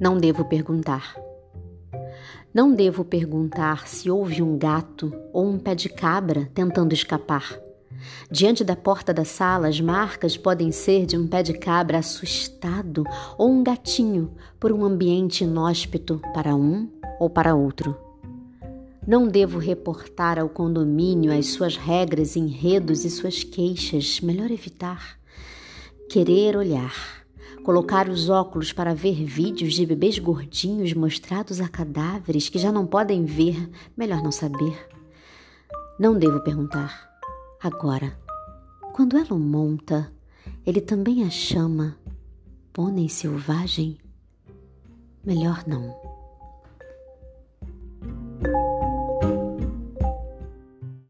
Não devo perguntar. Não devo perguntar se houve um gato ou um pé de cabra tentando escapar. Diante da porta da sala, as marcas podem ser de um pé de cabra assustado ou um gatinho por um ambiente inóspito para um ou para outro. Não devo reportar ao condomínio as suas regras, enredos e suas queixas, melhor evitar. Querer olhar, colocar os óculos para ver vídeos de bebês gordinhos mostrados a cadáveres que já não podem ver, melhor não saber. Não devo perguntar. Agora, quando ela o monta, ele também a chama pônei selvagem? Melhor não.